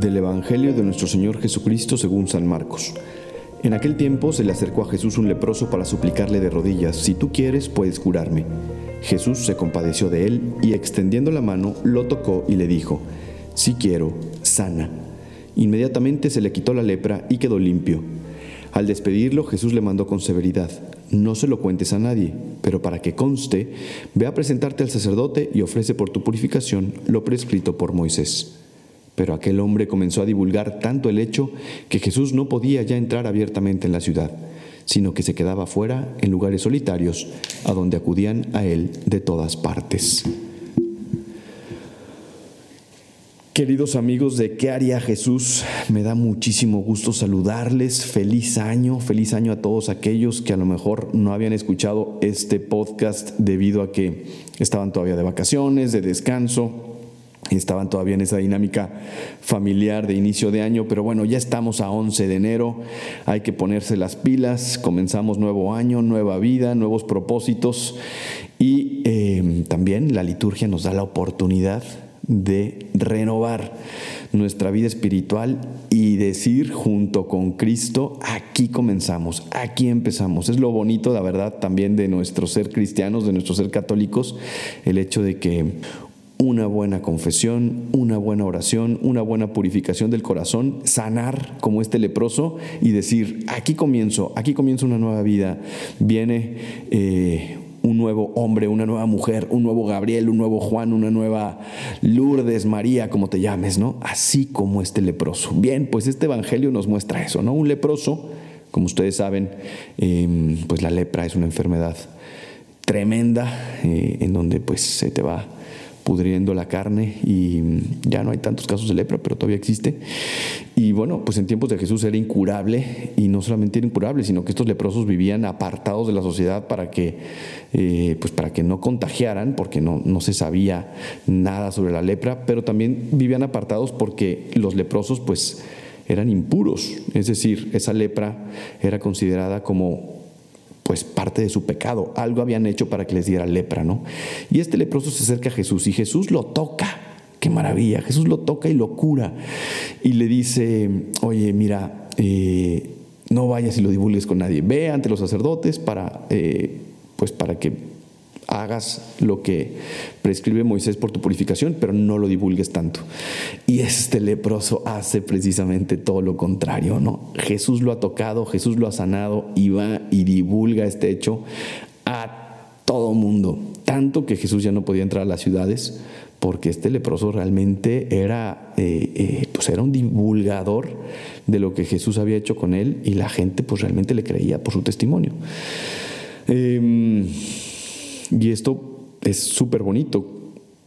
Del Evangelio de nuestro Señor Jesucristo según San Marcos. En aquel tiempo se le acercó a Jesús un leproso para suplicarle de rodillas, si tú quieres, puedes curarme. Jesús se compadeció de él y extendiendo la mano, lo tocó y le dijo, si quiero, sana. Inmediatamente se le quitó la lepra y quedó limpio. Al despedirlo, Jesús le mandó con severidad, no se lo cuentes a nadie, pero para que conste, ve a presentarte al sacerdote y ofrece por tu purificación lo prescrito por Moisés. Pero aquel hombre comenzó a divulgar tanto el hecho que Jesús no podía ya entrar abiertamente en la ciudad, sino que se quedaba fuera en lugares solitarios, a donde acudían a él de todas partes. Queridos amigos de ¿Qué haría Jesús? Me da muchísimo gusto saludarles. Feliz año, feliz año a todos aquellos que a lo mejor no habían escuchado este podcast debido a que estaban todavía de vacaciones, de descanso estaban todavía en esa dinámica familiar de inicio de año, pero bueno, ya estamos a 11 de enero, hay que ponerse las pilas, comenzamos nuevo año, nueva vida, nuevos propósitos y eh, también la liturgia nos da la oportunidad de renovar nuestra vida espiritual y decir junto con Cristo, aquí comenzamos, aquí empezamos. Es lo bonito, la verdad, también de nuestro ser cristianos, de nuestro ser católicos, el hecho de que una buena confesión, una buena oración, una buena purificación del corazón, sanar como este leproso y decir, aquí comienzo, aquí comienza una nueva vida, viene eh, un nuevo hombre, una nueva mujer, un nuevo Gabriel, un nuevo Juan, una nueva Lourdes, María, como te llames, ¿no? Así como este leproso. Bien, pues este Evangelio nos muestra eso, ¿no? Un leproso, como ustedes saben, em, pues la lepra es una enfermedad tremenda eh, en donde pues se te va pudriendo la carne y ya no hay tantos casos de lepra, pero todavía existe. Y bueno, pues en tiempos de Jesús era incurable y no solamente era incurable, sino que estos leprosos vivían apartados de la sociedad para que, eh, pues para que no contagiaran, porque no, no se sabía nada sobre la lepra, pero también vivían apartados porque los leprosos pues eran impuros, es decir, esa lepra era considerada como pues parte de su pecado. Algo habían hecho para que les diera lepra, ¿no? Y este leproso se acerca a Jesús y Jesús lo toca. Qué maravilla. Jesús lo toca y lo cura. Y le dice, oye, mira, eh, no vayas y lo divulgues con nadie. Ve ante los sacerdotes para, eh, pues para que hagas lo que prescribe Moisés por tu purificación, pero no lo divulgues tanto. Y este leproso hace precisamente todo lo contrario, ¿no? Jesús lo ha tocado, Jesús lo ha sanado y va y divulga este hecho a todo mundo, tanto que Jesús ya no podía entrar a las ciudades porque este leproso realmente era, eh, eh, pues era un divulgador de lo que Jesús había hecho con él y la gente pues realmente le creía por su testimonio. Em, y esto es súper bonito.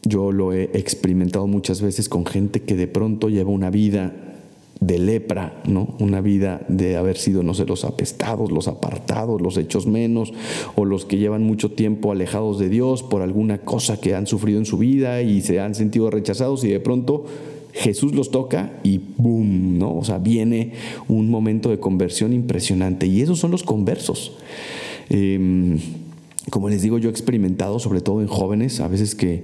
Yo lo he experimentado muchas veces con gente que de pronto lleva una vida de lepra, ¿no? Una vida de haber sido, no sé, los apestados, los apartados, los hechos menos, o los que llevan mucho tiempo alejados de Dios por alguna cosa que han sufrido en su vida y se han sentido rechazados y de pronto Jesús los toca y ¡boom! ¿no? O sea, viene un momento de conversión impresionante y esos son los conversos. Em, como les digo, yo he experimentado, sobre todo en jóvenes, a veces que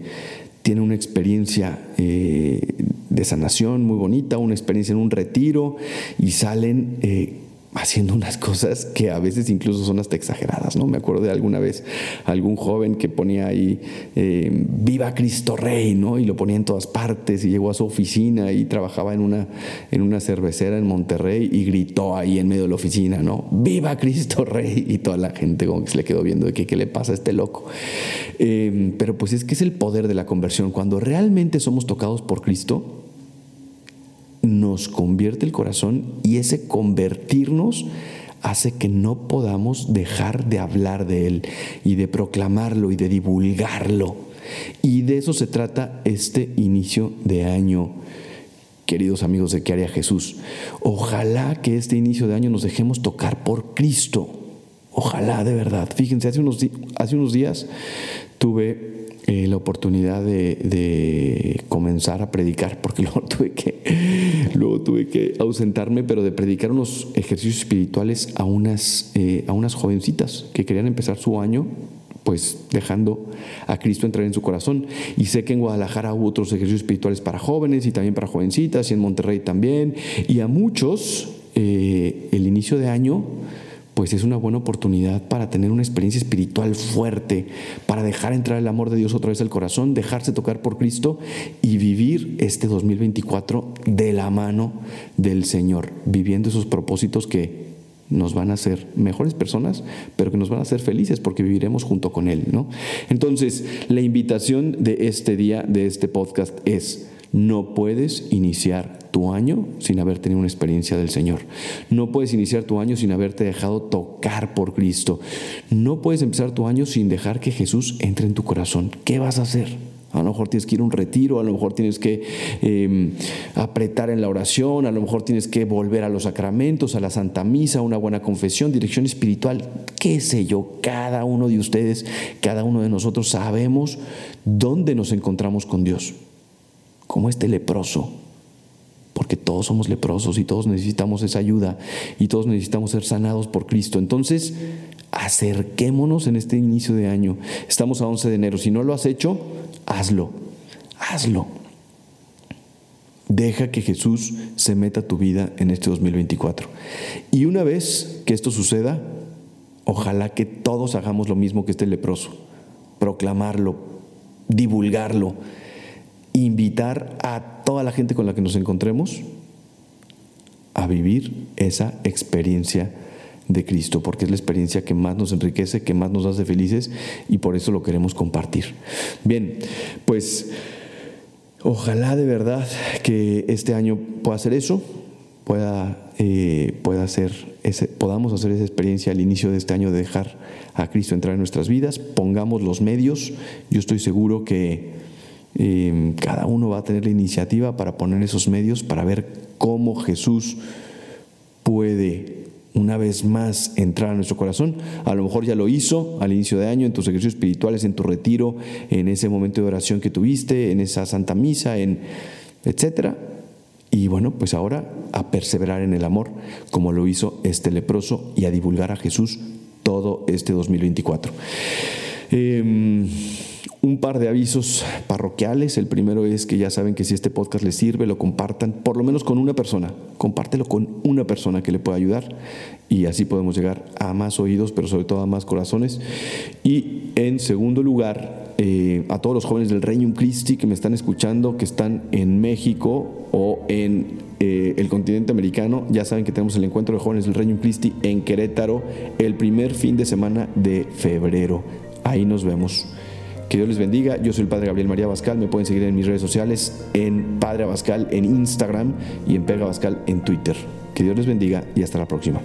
tienen una experiencia eh, de sanación muy bonita, una experiencia en un retiro y salen eh, haciendo unas cosas que a veces incluso son hasta exageradas, ¿no? Me acuerdo de alguna vez algún joven que ponía ahí eh, Viva Cristo Rey, ¿no? Y lo ponía en todas partes y llegó a su oficina y trabajaba en una, en una cervecera en Monterrey y gritó ahí en medio de la oficina, ¿no? Viva Cristo Rey y toda la gente como que se le quedó viendo de qué le pasa a este loco. Eh, pero pues es que es el poder de la conversión. Cuando realmente somos tocados por Cristo, nos convierte el corazón y ese convertirnos hace que no podamos dejar de hablar de Él y de proclamarlo y de divulgarlo. Y de eso se trata este inicio de año, queridos amigos de qué haría Jesús. Ojalá que este inicio de año nos dejemos tocar por Cristo. Ojalá, de verdad. Fíjense, hace unos, hace unos días tuve eh, la oportunidad de, comenzar a predicar, porque luego tuve, que, luego tuve que ausentarme, pero de predicar unos ejercicios espirituales a unas, eh, a unas jovencitas que querían empezar su año pues dejando a Cristo entrar en su corazón. Y sé que en Guadalajara hubo otros ejercicios espirituales para jóvenes y también para jovencitas, y en Monterrey también. Y a muchos, eh, el inicio de año, pues es una buena oportunidad para tener una experiencia espiritual fuerte, para dejar entrar el amor de Dios otra vez al corazón, dejarse tocar por Cristo y vivir este 2024 de la mano del Señor, viviendo esos propósitos que nos van a hacer mejores personas, pero que nos van a hacer felices porque viviremos junto con Él, ¿no? Entonces, la invitación de este día, de este podcast es, no puedes iniciar tu año sin haber tenido una experiencia del Señor. No puedes iniciar tu año sin haberte dejado tocar por Cristo. No puedes empezar tu año sin dejar que Jesús entre en tu corazón. ¿Qué vas a hacer? A lo mejor tienes que ir a un retiro, a lo mejor tienes que em, apretar en la oración, a lo mejor tienes que volver a los sacramentos, a la Santa Misa, una buena confesión, dirección espiritual, qué sé yo, cada uno de ustedes, cada uno de nosotros sabemos dónde nos encontramos con Dios, como este leproso, porque todos somos leprosos y todos necesitamos esa ayuda y todos necesitamos ser sanados por Cristo. Entonces, acerquémonos en este inicio de año. Estamos a 11 de enero. Si no lo has hecho, hazlo, hazlo. Deja que Jesús se meta tu vida en este 2024. Y una vez que esto suceda, ojalá que todos hagamos lo mismo que este leproso. Proclamarlo, divulgarlo, invitar a toda la gente con la que nos encontremos a vivir esa experiencia de Cristo, porque es la experiencia que más nos enriquece, que más nos hace felices y por eso lo queremos compartir. Bien, pues ojalá de verdad que este año pueda hacer eso, pueda, eh, pueda hacer podamos hacer esa experiencia al inicio de este año de dejar a Cristo entrar en nuestras vidas, pongamos los medios, yo estoy seguro que cada uno va a tener la iniciativa para poner esos medios para ver cómo Jesús puede una vez más entrar a nuestro corazón. A lo mejor ya lo hizo al inicio de año, en tus ejercicios espirituales, en tu retiro, en ese momento de oración que tuviste, en esa santa misa, en etcétera. Y bueno, pues ahora a perseverar en el amor, como lo hizo este leproso, y a divulgar a Jesús todo este 2024. Em, un par de avisos parroquiales. El primero es que ya saben que si este podcast les sirve, lo compartan por lo menos con una persona. Compártelo con una persona que le pueda ayudar y así podemos llegar a más oídos, pero sobre todo a más corazones. Y en segundo lugar, eh, a todos los jóvenes del Reino Christi que me están escuchando, que están en México o en eh, el continente americano, ya saben que tenemos el encuentro de jóvenes del Reino Christi en Querétaro el primer fin de semana de febrero. Ahí nos vemos. Que Dios les bendiga. Yo soy el Padre Gabriel María Bascal. Me pueden seguir en mis redes sociales, en Padre Bascal en Instagram y en Pega Bascal en Twitter. Que Dios les bendiga y hasta la próxima.